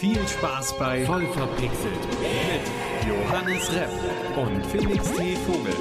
Viel Spaß bei Voll verpixelt mit Johannes Repp und Felix T. Vogel.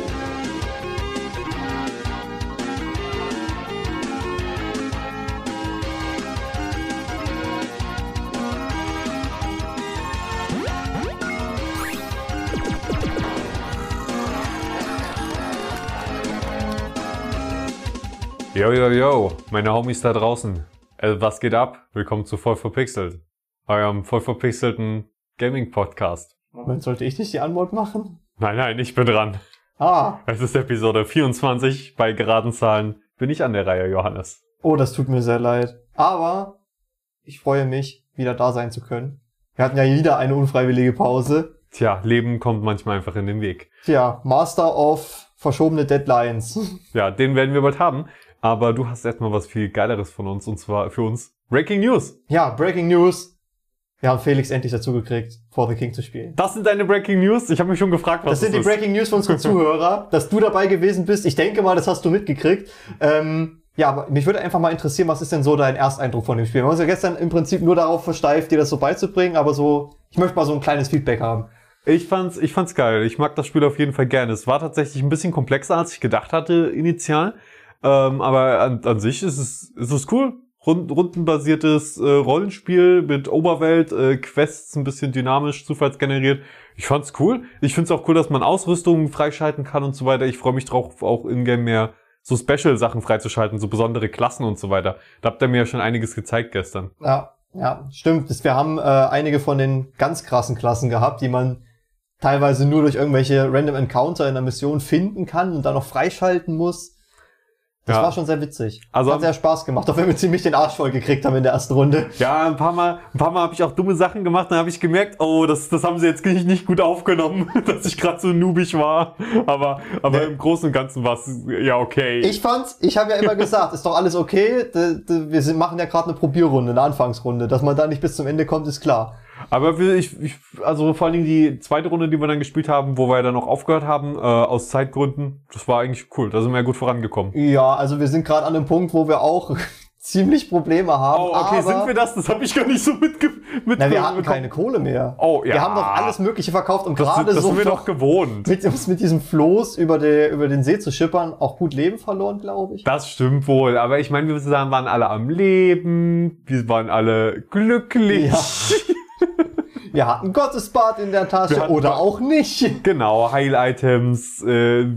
Yo, yo, yo, meine Homies da draußen. Äh, was geht ab? Willkommen zu Voll verpixelt, eurem voll verpixelten Gaming-Podcast. Moment, sollte ich nicht die Antwort machen? Nein, nein, ich bin dran. Ah, Es ist Episode 24. Bei geraden Zahlen bin ich an der Reihe, Johannes. oh, das tut mir sehr leid. Aber ich freue mich, wieder da sein zu können. Wir hatten ja wieder eine unfreiwillige Pause. Tja, Leben kommt manchmal einfach in den Weg. Tja, Master of verschobene Deadlines. Ja, den werden wir bald haben. Aber du hast erstmal was viel Geileres von uns, und zwar für uns Breaking News. Ja, Breaking News. Wir haben Felix endlich dazu gekriegt, For the King zu spielen. Das sind deine Breaking News? Ich habe mich schon gefragt, was Das sind die ist. Breaking News für unsere Zuhörer, dass du dabei gewesen bist. Ich denke mal, das hast du mitgekriegt. Ähm, ja, aber mich würde einfach mal interessieren, was ist denn so dein Ersteindruck von dem Spiel? Wir haben uns ja gestern im Prinzip nur darauf versteift, dir das so beizubringen, aber so, ich möchte mal so ein kleines Feedback haben. Ich fand's, ich fand's geil. Ich mag das Spiel auf jeden Fall gerne. Es war tatsächlich ein bisschen komplexer, als ich gedacht hatte initial. Ähm, aber an, an sich ist es, ist es cool. Rund, rundenbasiertes äh, Rollenspiel mit Oberwelt, äh, Quests ein bisschen dynamisch, zufallsgeneriert. Ich fand's cool. Ich find's auch cool, dass man Ausrüstungen freischalten kann und so weiter. Ich freue mich drauf, auch in-game mehr so Special-Sachen freizuschalten, so besondere Klassen und so weiter. Da habt ihr mir ja schon einiges gezeigt gestern. Ja, ja, stimmt. Wir haben äh, einige von den ganz krassen Klassen gehabt, die man teilweise nur durch irgendwelche Random Encounter in der Mission finden kann und dann noch freischalten muss. Das Ja. war schon sehr witzig. Also- hat sehr Spaß gemacht, auch wenn wir ziemlich den Arsch voll gekriegt haben in der ersten Runde. Ja, ein paar Mal, ein paar Mal habe ich auch dumme Sachen gemacht, dann habe ich gemerkt, oh, das, das haben sie jetzt nicht, nicht gut aufgenommen, dass ich gerade so noobig war. Aber, aber Nee. im Großen und Ganzen war es ja okay. Ich fand's, ich habe ja immer gesagt, ist doch alles okay. Wir machen ja gerade eine Probierrunde, eine Anfangsrunde. Dass man da nicht bis zum Ende kommt, ist klar. Aber ich, ich, also vor allen Dingen die zweite Runde, die wir dann gespielt haben, wo wir dann noch aufgehört haben, äh, aus Zeitgründen, das war eigentlich cool. Da sind wir ja gut vorangekommen. Ja, also wir sind gerade an einem Punkt, wo wir auch ziemlich Probleme haben. Oh, okay, sind wir das? Das habe ich gar nicht so mitge mit Na, wir hatten keine Kohle mehr. Oh, ja. Wir haben doch alles Mögliche verkauft und Das, gerade das so sind wir doch gewohnt. mit, uns mit diesem Floß über, die, über den See zu schippern auch gut Leben verloren, glaube ich. Das stimmt wohl, aber ich meine, wir sagen, waren alle am Leben, wir waren alle glücklich. Ja. Wir hatten Gottesbad in der Tasche oder auch nicht. Genau, Heil-Items, äh,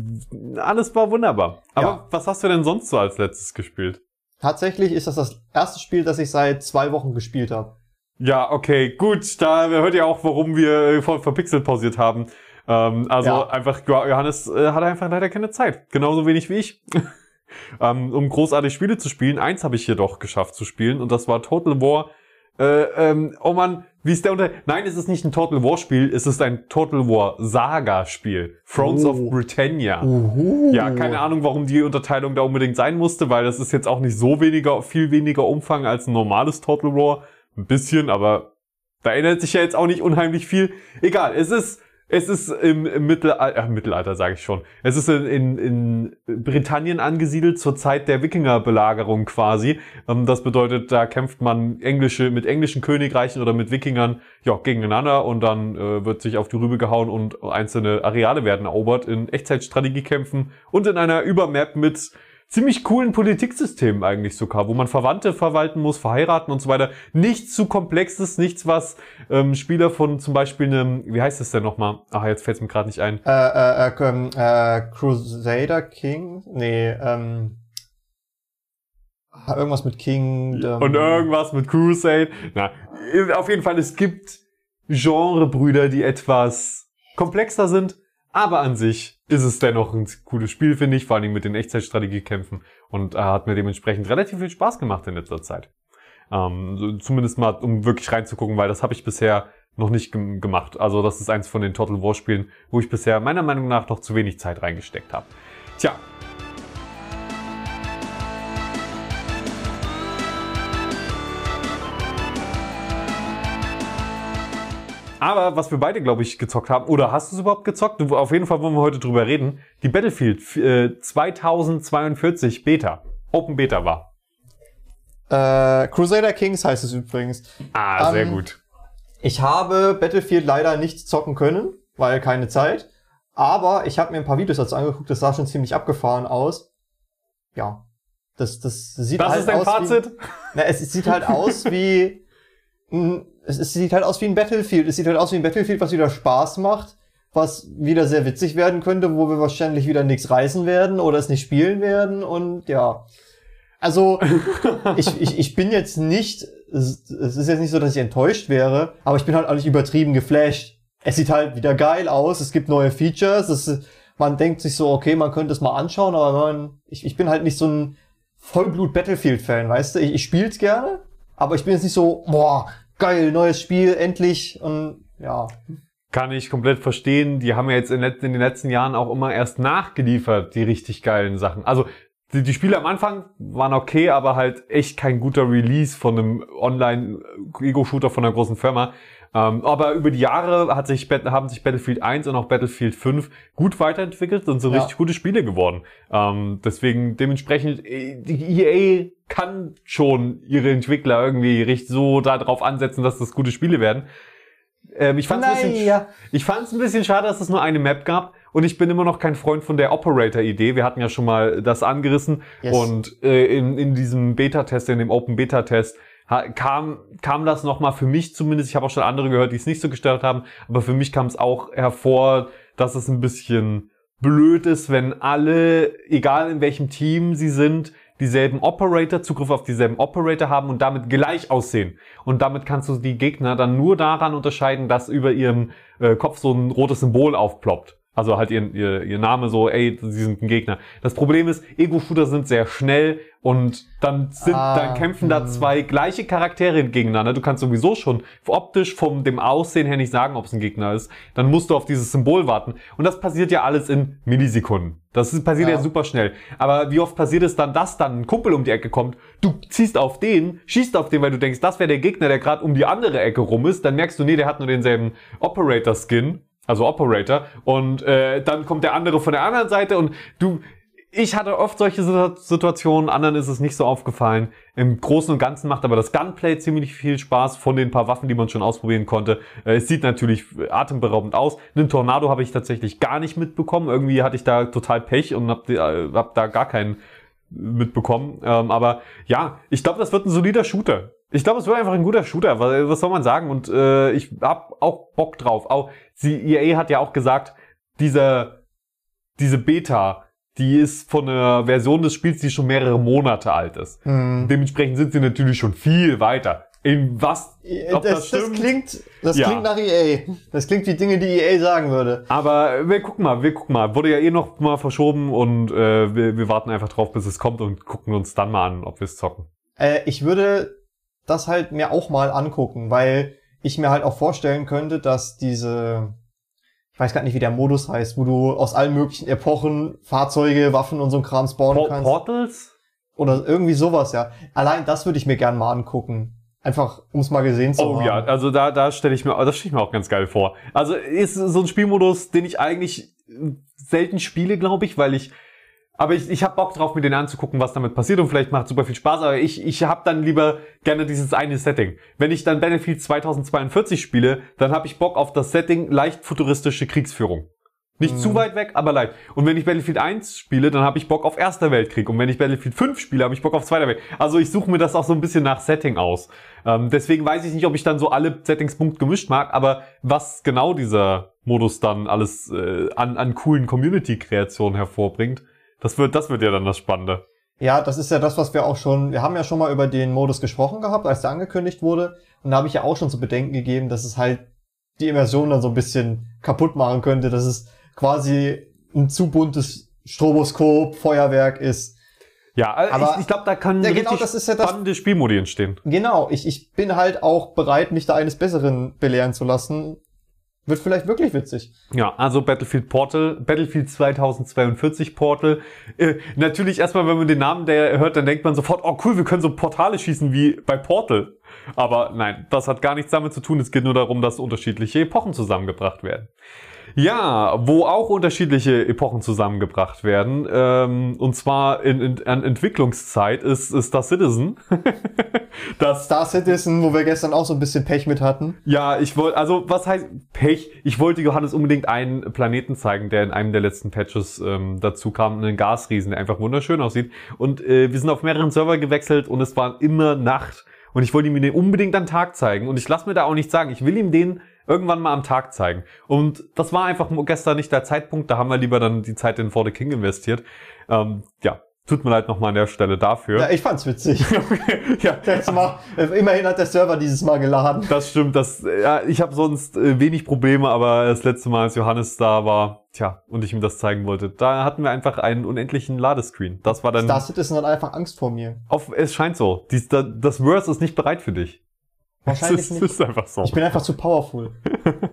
alles war wunderbar. Aber Ja. was hast du denn sonst so als letztes gespielt? Tatsächlich ist das das erste Spiel, das ich seit zwei Wochen gespielt habe. Ja, okay, gut, da hört ihr auch, warum wir äh, voll verpixelt pausiert haben. Ähm, also Ja. einfach, Jo- Johannes äh, hatte einfach leider keine Zeit. Genauso wenig wie ich. ähm, um großartig Spiele zu spielen. Eins habe ich jedoch geschafft zu spielen und das war Total War. Äh, ähm, oh man, wie ist der unter... Nein, es ist nicht ein Total War Spiel, es ist ein Total War Saga Spiel. Thrones Oh. of Britannia. Uhu. Ja, keine Ahnung, warum die Unterteilung da unbedingt sein musste, weil das ist jetzt auch nicht so weniger, viel weniger Umfang als ein normales Total War. Ein bisschen, aber da ändert sich ja jetzt auch nicht unheimlich viel. Egal, es ist, es ist im, im Mittelalter, äh, Mittelalter sage ich schon. Es ist in, in, in Britannien angesiedelt zur Zeit der Wikingerbelagerung quasi. Ähm, das bedeutet, da kämpft man englische, mit englischen Königreichen oder mit Wikingern ja, gegeneinander und dann äh, wird sich auf die Rübe gehauen und einzelne Areale werden erobert in Echtzeitstrategiekämpfen und in einer Übermap mit ziemlich coolen Politiksystemen eigentlich sogar, wo man Verwandte verwalten muss, verheiraten und so weiter. Nichts zu komplexes, nichts, was ähm, Spieler von zum Beispiel einem, wie heißt es denn nochmal? Ach, jetzt fällt es mir gerade nicht ein. Äh, äh, äh, ähm, äh, Crusader King? Nee, ähm. Irgendwas mit Kingdom. Und irgendwas mit Crusade. Na, auf jeden Fall, es gibt Genrebrüder, die etwas komplexer sind, aber an sich ist es dennoch ein cooles Spiel, finde ich, vor allen Dingen mit den Echtzeitstrategiekämpfen und äh, hat mir dementsprechend relativ viel Spaß gemacht in letzter Zeit. Ähm, zumindest mal, um wirklich reinzugucken, weil das habe ich bisher noch nicht gem- gemacht. Also das ist eins von den Total War Spielen, wo ich bisher meiner Meinung nach noch zu wenig Zeit reingesteckt habe. Tja, Aber was wir beide, glaube ich, gezockt haben, oder hast du es überhaupt gezockt? Du, auf jeden Fall wollen wir heute drüber reden. Die Battlefield äh, 2042 Beta, Open Beta war. Äh, Crusader Kings heißt es übrigens. Ah, sehr Ähm, gut. Ich habe Battlefield leider nicht zocken können, weil keine Zeit. Aber ich habe mir ein paar Videos dazu angeguckt, das sah schon ziemlich abgefahren aus. Ja. Das, das sieht Das halt ist dein aus Fazit? Wie, na, es, es sieht halt aus wie ein, es, es sieht halt aus wie ein Battlefield. Es sieht halt aus wie ein Battlefield, was wieder Spaß macht, was wieder sehr witzig werden könnte, wo wir wahrscheinlich wieder nichts reißen werden oder es nicht spielen werden und ja. Also, ich, ich, ich bin jetzt nicht, es ist jetzt nicht so, dass ich enttäuscht wäre, aber ich bin halt auch nicht übertrieben geflasht. Es sieht halt wieder geil aus, es gibt neue Features, es, man denkt sich so, okay, man könnte es mal anschauen, aber man, ich, ich bin halt nicht so ein Vollblut-Battlefield-Fan, weißt du? Ich, ich spiel's gerne, aber ich bin jetzt nicht so, boah, geil, neues Spiel, endlich und ja. Kann ich komplett verstehen. Die haben ja jetzt in, in den letzten Jahren auch immer erst nachgeliefert, die richtig geilen Sachen. Also die, die Spiele am Anfang waren okay, aber halt echt kein guter Release von einem Online-Ego-Shooter von einer großen Firma. Ähm, aber über die Jahre hat sich, haben sich Battlefield 1 und auch Battlefield 5 gut weiterentwickelt und sind Ja. richtig gute Spiele geworden. Ähm, deswegen dementsprechend, äh, die EA kann schon ihre Entwickler irgendwie richtig so darauf ansetzen, dass das gute Spiele werden. Ähm, ich fand's ein bisschen, Naja. ich fand es ein bisschen schade, dass es nur eine Map gab und ich bin immer noch kein Freund von der Operator-Idee. Wir hatten ja schon mal das angerissen Yes. und äh, in, in diesem Beta-Test, in dem Open-Beta-Test kam, kam das nochmal für mich zumindest, ich habe auch schon andere gehört, die es nicht so gestört haben, aber für mich kam es auch hervor, dass es ein bisschen blöd ist, wenn alle, egal in welchem Team sie sind, dieselben Operator, Zugriff auf dieselben Operator haben und damit gleich aussehen. Und damit kannst du die Gegner dann nur daran unterscheiden, dass über ihrem äh, Kopf so ein rotes Symbol aufploppt. Also halt ihr, ihr, ihr Name so, ey, sie sind ein Gegner. Das Problem ist, Ego-Shooter sind sehr schnell und dann sind, Ah, dann kämpfen da hm. zwei gleiche Charaktere gegeneinander. Du kannst sowieso schon optisch vom dem Aussehen her nicht sagen, ob es ein Gegner ist. Dann musst du auf dieses Symbol warten. Und das passiert ja alles in Millisekunden. Das ist, passiert ja. Ja. super schnell. Aber wie oft passiert es dann, dass dann ein Kumpel um die Ecke kommt, du ziehst auf den, schießt auf den, weil du denkst, das wäre der Gegner, der gerade um die andere Ecke rum ist. Dann merkst du, nee, der hat nur denselben Operator-Skin, also Operator. Und äh, dann kommt der andere von der anderen Seite und du... Ich hatte oft solche Situ- Situationen, anderen ist es nicht so aufgefallen. Im Großen und Ganzen macht aber das Gunplay ziemlich viel Spaß von den paar Waffen, die man schon ausprobieren konnte. Äh, Es sieht natürlich atemberaubend aus. Einen Tornado habe ich tatsächlich gar nicht mitbekommen. Irgendwie hatte ich da total Pech und habe äh, hab da gar keinen mitbekommen. Ähm, aber ja, ich glaube, das wird ein solider Shooter. Ich glaube, es wird einfach ein guter Shooter. Was, was soll man sagen? Und äh, ich hab auch Bock drauf. Auch sie, EA hat ja auch gesagt, dieser diese Beta, die ist von einer Version des Spiels, die schon mehrere Monate alt ist. Hm. Dementsprechend sind sie natürlich schon viel weiter. In was? Ob das, das, stimmt? klingt, das Ja. klingt nach EA. Das klingt wie Dinge, die EA sagen würde. Aber wir gucken mal, wir gucken mal. Wurde ja eh noch mal verschoben und äh, wir, wir warten einfach drauf, bis es kommt und gucken uns dann mal an, ob wir es zocken. Äh, ich würde das halt mir auch mal angucken, weil ich mir halt auch vorstellen könnte, dass diese, ich weiß gar nicht, wie der Modus heißt, wo du aus allen möglichen Epochen Fahrzeuge, Waffen und so ein Kram spawnen Por kannst. Portals? Oder irgendwie sowas, ja. Allein das würde ich mir gern mal angucken. Einfach, um es mal gesehen zu Oh haben. ja, also da, da stelle ich mir, das stelle ich mir auch ganz geil vor. Also ist so ein Spielmodus, den ich eigentlich selten spiele, glaube ich, weil ich, aber ich, ich habe Bock drauf, mir den anzugucken, was damit passiert und vielleicht macht super viel Spaß, aber ich, ich habe dann lieber gerne dieses eine Setting. Wenn ich dann Battlefield 2042 spiele, dann habe ich Bock auf das Setting leicht futuristische Kriegsführung. Nicht zu weit weg, aber leicht. Und wenn ich Battlefield 1 spiele, dann habe ich Bock auf Erster Weltkrieg. Und wenn ich Battlefield 5 spiele, habe ich Bock auf Zweiter Weltkrieg. Also ich suche mir das auch so ein bisschen nach Setting aus. Ähm, deswegen weiß ich nicht, ob ich dann so alle Settings punkt gemischt mag, aber was genau dieser Modus dann alles äh, an, an coolen Community-Kreationen hervorbringt, das wird, das wird ja dann das Spannende. Ja, das ist ja das, was wir auch schon, wir haben ja schon mal über den Modus gesprochen gehabt, als der angekündigt wurde. Und da habe ich ja auch schon zu bedenken gegeben, dass es halt die Immersion dann so ein bisschen kaputt machen könnte, dass es quasi ein zu buntes Stroboskop, Feuerwerk ist. Ja, äh, Aber- ich, ich glaube, da kann Ja, richtig genau, das ist ja das- spannende Spielmodi entstehen. Genau, ich, ich bin halt auch bereit, mich da eines Besseren belehren zu lassen. Wird vielleicht wirklich witzig. Ja, also Battlefield Portal, Battlefield 2042 Portal. Äh, natürlich erstmal, wenn man den Namen der hört, dann denkt man sofort, oh cool, wir können so Portale schießen wie bei Portal. Aber nein, das hat gar nichts damit zu tun. Es geht nur darum, dass unterschiedliche Epochen zusammengebracht werden. Ja, wo auch unterschiedliche Epochen zusammengebracht werden, ähm, und zwar in, in, an Entwicklungszeit, ist, ist Star Citizen. das, Star Citizen, wo wir gestern auch so ein bisschen Pech mit hatten. ja, ich wollte, also was heißt Pech? Ich wollte Johannes unbedingt einen Planeten zeigen, der in einem der letzten Patches ähm, dazu kam, einen Gasriesen, der einfach wunderschön aussieht. Und äh, wir sind auf mehreren Server gewechselt und es war immer Nacht. Und ich wollte ihm den unbedingt am Tag zeigen. Und ich lasse mir da auch nichts sagen. Ich will ihm den irgendwann mal am Tag zeigen. Und das war einfach gestern nicht der Zeitpunkt. Da haben wir lieber dann die Zeit in For the King investiert. Ähm, ja, tut mir leid nochmal an der Stelle dafür. Ja, ich fand's witzig. ja, Letztes Mal, immerhin hat der Server dieses Mal geladen. Das stimmt, das, ja, ich habe sonst äh, wenig Probleme, aber das letzte Mal, als Johannes da war, tja, und ich ihm das zeigen wollte, da hatten wir einfach einen unendlichen Ladescreen. Das war dann, Star Citizen hat einfach Angst vor mir. auf, es scheint so, Dies, da, das Verse ist nicht bereit für dich. Wahrscheinlich nicht. ist einfach so. Ich bin einfach zu powerful.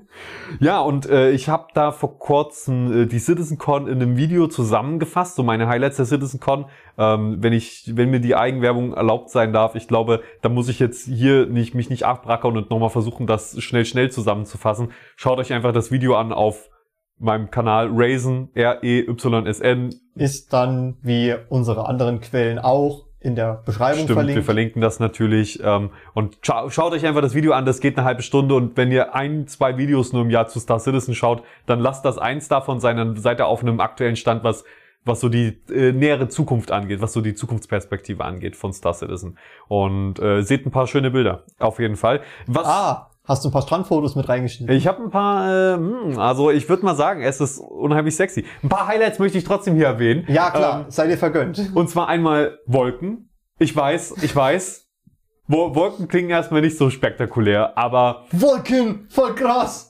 Ja, und äh, ich habe da vor kurzem äh, die CitizenCon in einem Video zusammengefasst, so meine Highlights der CitizenCon. Ähm, wenn ich, wenn mir die Eigenwerbung erlaubt sein darf, ich glaube, da muss ich jetzt hier nicht mich nicht abrackern und nochmal versuchen, das schnell schnell zusammenzufassen. Schaut euch einfach das Video an auf meinem Kanal Raisin R E Y S N. Ist dann, wie unsere anderen Quellen auch, in der Beschreibung Stimmt, wir verlinkt. verlinken das natürlich. Ähm, und scha schaut euch einfach das Video an, das geht eine halbe Stunde. Und wenn ihr ein, zwei Videos nur im Jahr zu Star Citizen schaut, dann lasst das eins davon sein, dann seid ihr auf einem aktuellen Stand, was was so die äh, nähere Zukunft angeht, was so die Zukunftsperspektive angeht von Star Citizen. Und äh, seht ein paar schöne Bilder, auf jeden Fall. Was, Ah, hast du ein paar Strandfotos mit reingeschnitten? ich habe ein paar, äh, hm, also ich würde mal sagen, es ist unheimlich sexy. Ein paar Highlights möchte ich trotzdem hier erwähnen. ja, klar, Ähm, sei dir vergönnt. und zwar einmal Wolken. Ich weiß, ich weiß. Wo- Wolken klingen erstmal nicht so spektakulär, aber Wolken, voll krass!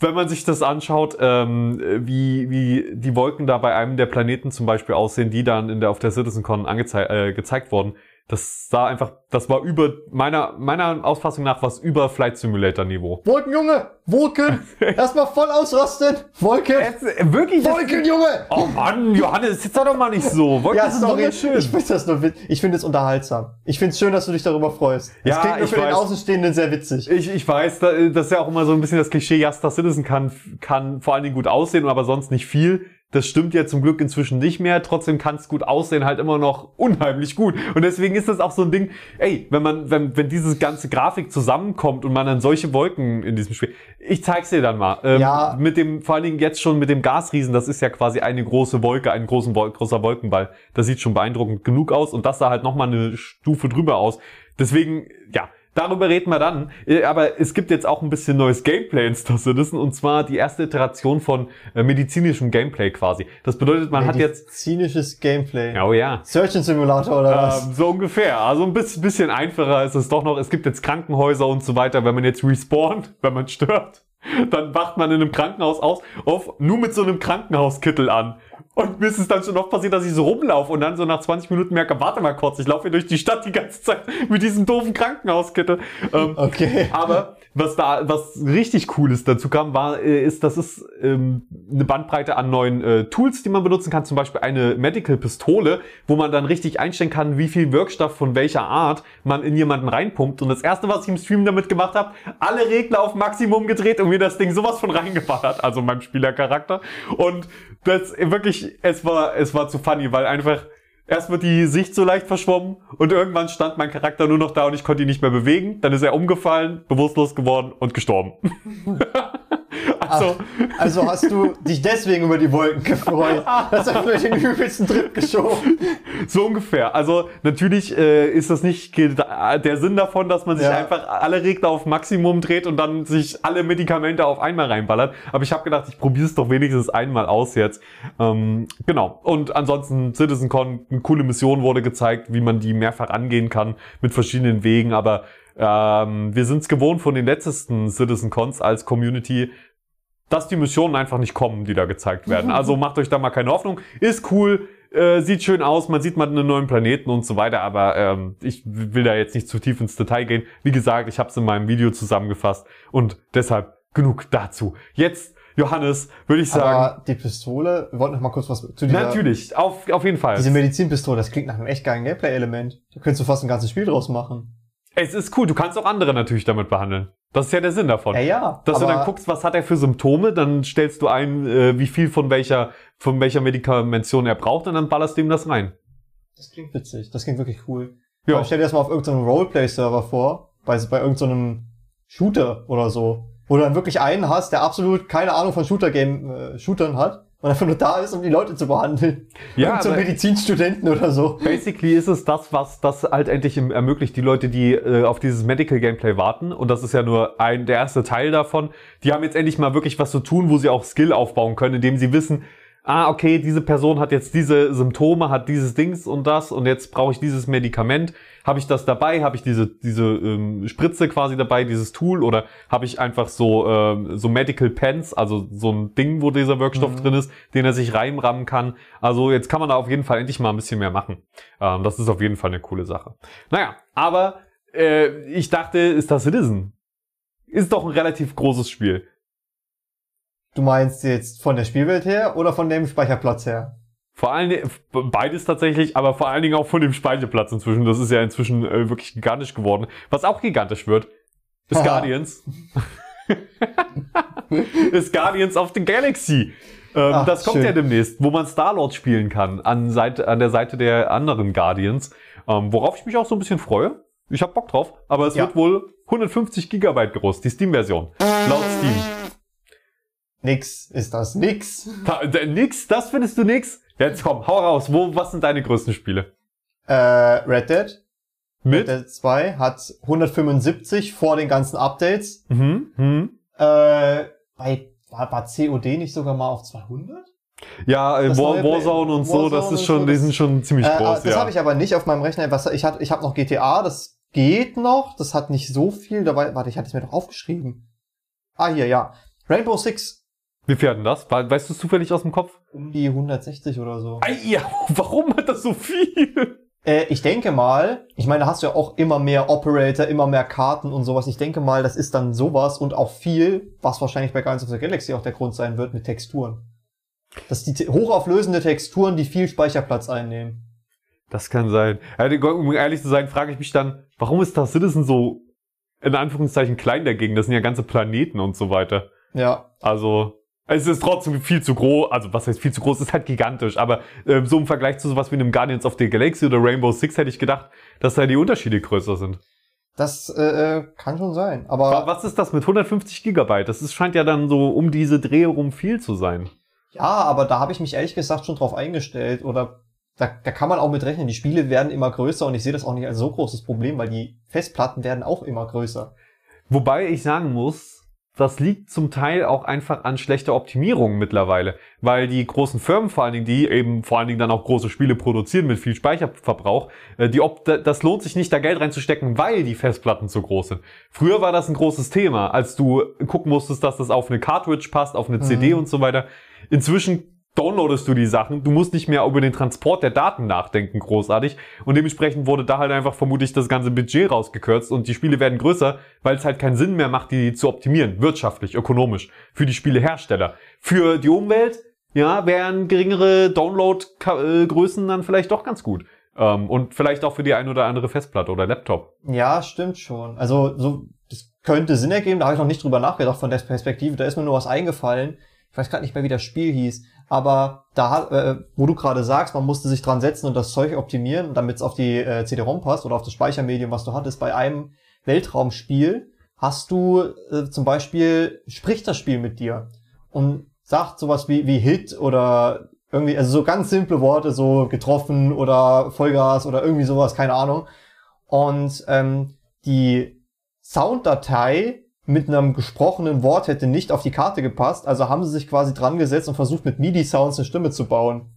wenn man sich das anschaut, ähm, wie, wie die Wolken da bei einem der Planeten zum Beispiel aussehen, die dann in der, auf der CitizenCon angezei- äh, gezeigt wurden, das sah einfach, das war über, meiner, meiner Auffassung nach, was über Flight Simulator Niveau. Wolken, Junge! Wolken! Erstmal voll ausrasten! Wolken! äh, wirklich? Wolken, Junge! Oh Mann, Johannes, jetzt sei doch mal nicht so. Wolken Ja, sind sorry. wunderschön. Ich finde das nur Ich finde es unterhaltsam. Ich finde es schön, dass du dich darüber freust. Das Ja, klingt nur ich für den weiß. Außenstehenden sehr witzig. Ich, ich weiß, da- das ist ja auch immer so ein bisschen das Klischee, ja, Star Citizen kann, kann vor allen Dingen gut aussehen, aber sonst nicht viel. Das stimmt ja zum Glück inzwischen nicht mehr. Trotzdem kann es gut aussehen, halt immer noch unheimlich gut. Und deswegen ist das auch so ein Ding, ey, wenn man, wenn, wenn diese ganze Grafik zusammenkommt und man dann solche Wolken in diesem Spiel, ich zeig's dir dann mal. Ähm, Ja. Mit dem, vor allen Dingen jetzt schon mit dem Gasriesen, das ist ja quasi eine große Wolke, ein großen, großer Wolkenball. Das sieht schon beeindruckend genug aus und das sah halt nochmal eine Stufe drüber aus. Deswegen, ja, Darüber reden wir dann. Äh, Aber es gibt jetzt auch ein bisschen neues Gameplay in Star Citizen und zwar die erste Iteration von äh, medizinischem Gameplay quasi. Das bedeutet, man hat jetzt. Zynisches Gameplay. Oh ja. Surgeon Simulator oder was? Ähm, so ungefähr. Also ein bisschen, bisschen einfacher ist es doch noch. Es gibt jetzt Krankenhäuser und so weiter. Wenn man jetzt respawnt, wenn man stirbt, dann wacht man in einem Krankenhaus aus, auf, nur mit so einem Krankenhauskittel an. Und mir ist es dann schon oft passiert, dass ich so rumlaufe und dann so nach 20 Minuten merke, warte mal kurz, ich laufe hier durch die Stadt die ganze Zeit mit diesem doofen Krankenhauskittel. Ähm, Okay. aber was da, was richtig Cooles dazu kam, war, äh, ist, das ist ähm, eine Bandbreite an neuen äh, Tools, die man benutzen kann. Zum Beispiel eine Medical-Pistole, wo man dann richtig einstellen kann, wie viel Wirkstoff von welcher Art man in jemanden reinpumpt. Und das erste, was ich im Stream damit gemacht habe, alle Regler auf Maximum gedreht und mir das Ding sowas von reingeballert, also meinem Spielercharakter. Und das wirklich, es war, es war zu funny, weil einfach Erst wird die Sicht so leicht verschwommen und irgendwann stand mein Charakter nur noch da und ich konnte ihn nicht mehr bewegen. Dann ist er umgefallen, bewusstlos geworden und gestorben. also, Also hast du dich deswegen über die Wolken gefreut. Das hat mir den übelsten Trip geschoben. so ungefähr. Also natürlich äh, ist das nicht der Sinn davon, dass man sich Ja. einfach alle Regler auf Maximum dreht und dann sich alle Medikamente auf einmal reinballert. Aber ich habe gedacht, ich probiere es doch wenigstens einmal aus jetzt. Ähm, genau. Und ansonsten CitizenCon, eine coole Mission wurde gezeigt, wie man die mehrfach angehen kann mit verschiedenen Wegen. Aber ähm, wir sind es gewohnt von den letztesten CitizenCons als Community, dass die Missionen einfach nicht kommen, die da gezeigt werden. Also macht euch da mal keine Hoffnung. Ist cool, äh, sieht schön aus, man sieht mal einen neuen Planeten und so weiter, aber ähm, ich will da jetzt nicht zu tief ins Detail gehen. Wie gesagt, ich habe es in meinem Video zusammengefasst und deshalb genug dazu. Jetzt, Johannes, würde ich sagen, Aber die Pistole, wir wollten noch mal kurz was zu dieser, natürlich, auf, auf jeden Fall. diese Medizinpistole, das klingt nach einem echt geilen Gameplay-Element. Da könntest du fast ein ganzes Spiel draus machen. Es ist cool, du kannst auch andere natürlich damit behandeln. Das ist ja der Sinn davon. Ja, ja. Dass du aber- dann guckst, was hat er für Symptome, dann stellst du ein, äh, wie viel von welcher, von welcher Medikamention er braucht und dann ballerst du ihm das rein. Das klingt witzig. Das klingt wirklich cool. Ja. Ja. Stell dir das mal auf irgendeinem Roleplay-Server vor, bei, bei irgendeinem Shooter oder so, wo du dann wirklich einen hast, der absolut keine Ahnung von Shooter-Game, äh, Shootern hat und einfach nur da ist, um die Leute zu behandeln. Ja, aber- Medizinstudenten oder so. Basically ist es das, was das halt endlich ermöglicht, die Leute, die äh, auf dieses Medical Gameplay warten, und das ist ja nur ein der erste Teil davon, die haben jetzt endlich mal wirklich was zu tun, wo sie auch Skill aufbauen können, indem sie wissen, ah, okay, diese Person hat jetzt diese Symptome, hat dieses Dings und das, und jetzt brauche ich dieses Medikament. Habe ich das dabei? Habe ich diese, diese ähm, Spritze quasi dabei, dieses Tool, oder habe ich einfach so, ähm, so Medical Pens, also so ein Ding, wo dieser Wirkstoff drin ist, den er sich reinrammen kann. Also jetzt kann man da auf jeden Fall endlich mal ein bisschen mehr machen. Ähm, das ist auf jeden Fall eine coole Sache. Naja, aber äh, ich dachte, Star Citizen ist doch ein relativ großes Spiel. Du meinst jetzt von der Spielwelt her oder von dem Speicherplatz her? Vor allen Dingen, beides tatsächlich, aber vor allen Dingen auch von dem Speicherplatz inzwischen. Das ist ja inzwischen äh, wirklich gigantisch geworden. Was auch gigantisch wird, ist. Guardians. ist Guardians of the Galaxy. Ähm, Ach, das kommt schön. ja demnächst, wo man Star-Lord spielen kann, an, Seite, an der Seite der anderen Guardians. Ähm, worauf ich mich auch so ein bisschen freue. Ich hab Bock drauf, aber es Ja. wird wohl 150 Gigabyte groß, die Steam-Version. Laut Steam. Nix ist das, nix. Ta- d- Nix, das findest du nix? Jetzt komm, hau raus. Wo, was sind deine größten Spiele? Äh, Red Dead, Red Mit? Dead 2 hat 175 vor den ganzen Updates. Mhm. Mhm. Äh, bei, war, war COD nicht sogar mal auf 200? Ja, äh, War, Warzone und so, das Warzone ist schon, so, die sind schon ziemlich Äh, groß, das ja. habe ich aber nicht auf meinem Rechner. Was, ich hatte, ich habe noch GTA, das geht noch. Das hat nicht so viel. Dabei, warte, ich hatte es mir doch aufgeschrieben. Ah, hier, ja. Rainbow Six Wie viel hat denn das? We- Weißt du es zufällig aus dem Kopf? um die 160 oder so. Ei, ja, warum hat das so viel? Äh, ich denke mal, ich meine, da hast du ja auch immer mehr Operator, immer mehr Karten und sowas. Ich denke mal, das ist dann sowas und auch viel, was wahrscheinlich bei Guardians of the Galaxy auch der Grund sein wird, mit Texturen. Das sind die te- hochauflösende Texturen, die viel Speicherplatz einnehmen. Das kann sein. Um ehrlich zu sein, frage ich mich dann, warum ist das Citizen so in Anführungszeichen klein dagegen? Das sind ja ganze Planeten und so weiter. Ja. Also, es ist trotzdem viel zu groß. Also, was heißt viel zu groß? Es ist halt gigantisch. Aber äh, so im Vergleich zu sowas wie einem Guardians of the Galaxy oder Rainbow Six hätte ich gedacht, dass da die Unterschiede größer sind. Das äh, äh, kann schon sein. Aber Was ist das mit 150 Gigabyte? Das ist, scheint ja dann so um diese Dreh rum viel zu sein. ja, aber da habe ich mich ehrlich gesagt schon drauf eingestellt. Oder da, da kann man auch mit rechnen. Die Spiele werden immer größer und ich sehe das auch nicht als so großes Problem, weil die Festplatten werden auch immer größer. Wobei ich sagen muss, das liegt zum Teil auch einfach an schlechter Optimierung mittlerweile, weil die großen Firmen vor allen Dingen, die eben vor allen Dingen dann auch große Spiele produzieren mit viel Speicherverbrauch, äh, die Op das lohnt sich nicht, da Geld reinzustecken, weil die Festplatten zu groß sind. Früher war das ein großes Thema, als du gucken musstest, dass das auf eine Cartridge passt, auf eine CD und so weiter. Inzwischen downloadest du die Sachen, du musst nicht mehr über den Transport der Daten nachdenken, großartig. Und dementsprechend wurde da halt einfach vermutlich das ganze Budget rausgekürzt und die Spiele werden größer, weil es halt keinen Sinn mehr macht, die zu optimieren, wirtschaftlich, ökonomisch, für die Spielehersteller. Für die Umwelt, ja, wären geringere Download-Größen dann vielleicht doch ganz gut. Ähm, und vielleicht auch für die ein oder andere Festplatte oder Laptop. Ja, stimmt schon. Also so, das könnte Sinn ergeben. Da habe ich noch nicht drüber nachgedacht von der Perspektive. Da ist mir nur was eingefallen. Weiß gerade nicht mehr, wie das Spiel hieß. Aber da, äh, wo du gerade sagst, man musste sich dran setzen und das Zeug optimieren, damit es auf die äh, CD-ROM passt oder auf das Speichermedium, was du hattest. Bei einem Weltraumspiel hast du äh, zum Beispiel spricht das Spiel mit dir und sagt sowas wie, wie Hit oder irgendwie, also so ganz simple Worte, so getroffen oder Vollgas oder irgendwie sowas, keine Ahnung. Und ähm, die Sounddatei mit einem gesprochenen Wort hätte nicht auf die Karte gepasst, also haben sie sich quasi dran gesetzt und versucht mit MIDI-Sounds eine Stimme zu bauen.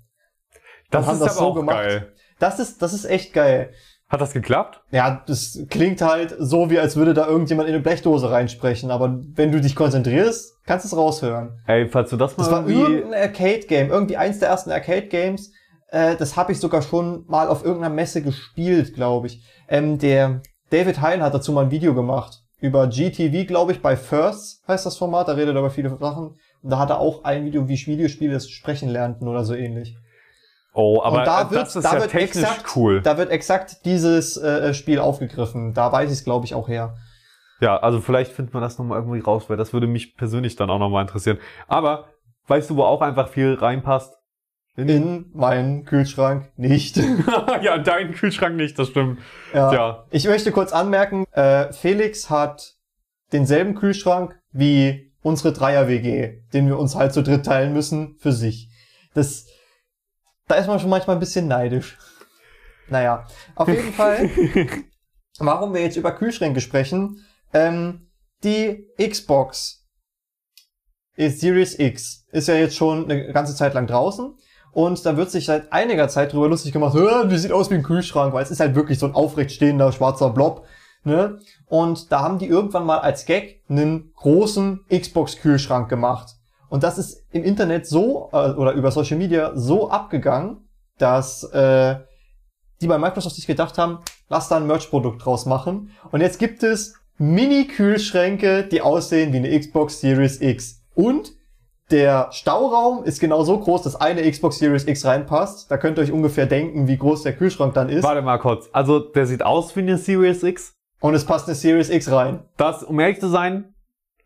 Das ist das aber so auch gemacht. geil. Das ist, das ist echt geil. Hat das geklappt? Ja, das klingt halt so, wie als würde da irgendjemand in eine Blechdose reinsprechen, aber wenn du dich konzentrierst, kannst du es raushören. Ey, falls du das mal Das war irgendein Arcade-Game, irgendwie eins der ersten Arcade-Games. Äh, das habe ich sogar schon mal auf irgendeiner Messe gespielt, glaube ich. Ähm, der David Hein hat dazu mal ein Video gemacht. Über GTV, glaube ich, bei First heißt das Format, da redet er über viele Sachen. Und da hat er auch ein Video, wie Videospiele Sprechen lernten oder so ähnlich. Oh, aber Und da äh, wird, das ist da ja wird technisch exakt, cool. da wird exakt dieses äh, Spiel aufgegriffen. Da weiß ich es, glaube ich, auch her. Ja, also vielleicht findet man das nochmal irgendwie raus, weil das würde mich persönlich dann auch nochmal interessieren. Aber weißt du, wo auch einfach viel reinpasst? In meinen Kühlschrank nicht. ja, in deinen Kühlschrank nicht, das stimmt. ja. Ja. Ich möchte kurz anmerken, äh, Felix hat denselben Kühlschrank wie unsere Dreier-WG, den wir uns halt zu dritt teilen müssen, für sich. Das, da ist man schon manchmal ein bisschen neidisch. Naja, auf jeden Fall, warum wir jetzt über Kühlschränke sprechen, ähm, die Xbox ist Series X ist ja jetzt schon eine ganze Zeit lang draußen und da wird sich seit einiger Zeit drüber lustig gemacht, "Hä, die sieht aus wie ein Kühlschrank, weil es ist halt wirklich so ein aufrecht stehender schwarzer Blob. Ne? Und da haben die irgendwann mal als Gag einen großen Xbox-Kühlschrank gemacht. Und das ist im Internet so, äh, oder über Social Media so abgegangen, dass äh, die bei Microsoft sich gedacht haben, lass da ein Merch-Produkt draus machen. Und jetzt gibt es Mini-Kühlschränke, die aussehen wie eine Xbox Series X. Und der Stauraum ist genau so groß, dass eine Xbox Series X reinpasst. Da könnt ihr euch ungefähr denken, wie groß der Kühlschrank dann ist. Warte mal kurz. Also, der sieht aus wie eine Series X. Und es passt eine Series X rein. Das, um ehrlich zu sein,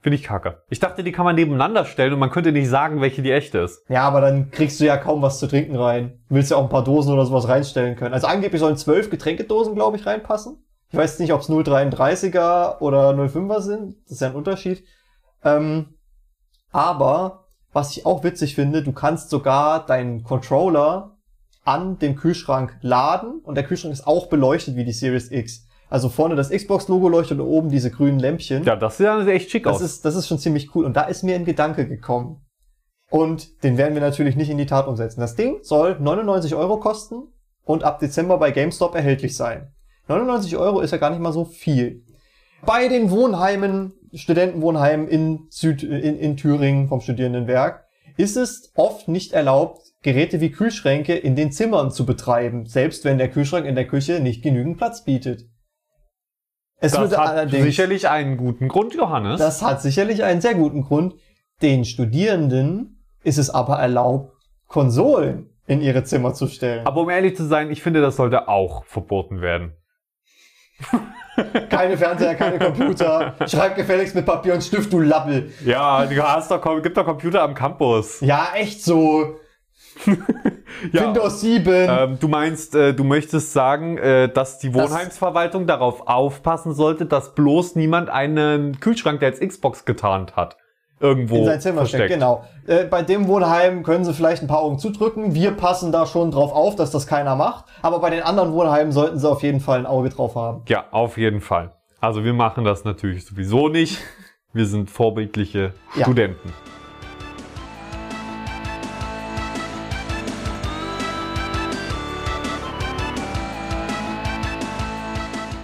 finde ich kacke. Ich dachte, die kann man nebeneinander stellen und man könnte nicht sagen, welche die echte ist. Ja, aber dann kriegst du ja kaum was zu trinken rein. Du willst ja auch ein paar Dosen oder sowas reinstellen können. Also angeblich sollen zwölf Getränkedosen, glaube ich, reinpassen. Ich weiß nicht, ob es 0,33er oder 0,5er sind. Das ist ja ein Unterschied. Ähm, aber, was ich auch witzig finde, du kannst sogar deinen Controller an dem Kühlschrank laden und der Kühlschrank ist auch beleuchtet wie die Series X. Also vorne das Xbox-Logo leuchtet und oben diese grünen Lämpchen. Ja, das sieht dann echt schick Das aus. ist, das ist schon ziemlich cool. Und da ist mir ein Gedanke gekommen. Und den werden wir natürlich nicht in die Tat umsetzen. Das Ding soll 99 Euro kosten und ab Dezember bei GameStop erhältlich sein. 99 Euro ist ja gar nicht mal so viel. Bei den Wohnheimen, Studentenwohnheimen in, Süd, in, in Thüringen vom Studierendenwerk, ist es oft nicht erlaubt, Geräte wie Kühlschränke in den Zimmern zu betreiben, selbst wenn der Kühlschrank in der Küche nicht genügend Platz bietet. Es das hat sicherlich einen guten Grund, Johannes. das hat sicherlich einen sehr guten Grund. Den Studierenden ist es aber erlaubt, Konsolen in ihre Zimmer zu stellen. Aber um ehrlich zu sein, ich finde, das sollte auch verboten werden. Keine Fernseher, keine Computer. Schreib gefälligst mit Papier und Stift, du Lappel. Ja, du hast doch, gibt doch Computer am Campus. Ja, echt so. Ja. Windows 7. Ähm, du meinst, äh, du möchtest sagen, äh, dass die Das- Wohnheimsverwaltung darauf aufpassen sollte, dass bloß niemand einen Kühlschrank, der als Xbox getarnt hat, irgendwo in sein Zimmer steckt, versteckt. genau. Äh, bei dem Wohnheim können sie vielleicht ein paar Augen zudrücken. Wir passen da schon drauf auf, dass das keiner macht. Aber bei den anderen Wohnheimen sollten sie auf jeden Fall ein Auge drauf haben. Ja, auf jeden Fall. Also wir machen das natürlich sowieso nicht. Wir sind vorbildliche Ja. Studenten.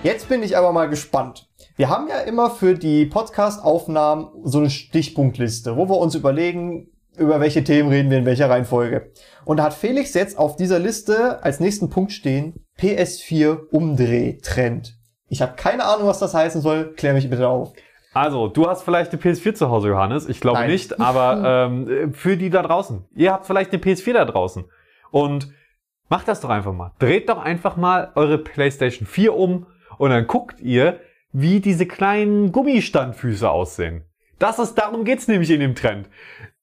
Jetzt bin ich aber mal gespannt. Wir haben ja immer für die Podcast-Aufnahmen so eine Stichpunktliste, wo wir uns überlegen, über welche Themen reden wir in welcher Reihenfolge. Und da hat Felix jetzt auf dieser Liste als nächsten Punkt stehen PS4 Umdrehtrend. Ich habe keine Ahnung, was das heißen soll. Klär mich bitte auf. Also, du hast vielleicht eine PS4 zu Hause, Johannes. Ich glaube nicht, aber ähm, für die da draußen. Ihr habt vielleicht eine PS4 da draußen. Und macht das doch einfach mal. Dreht doch einfach mal eure PlayStation 4 um und dann guckt ihr, wie diese kleinen Gummistandfüße aussehen. Das ist, darum geht's nämlich in dem Trend.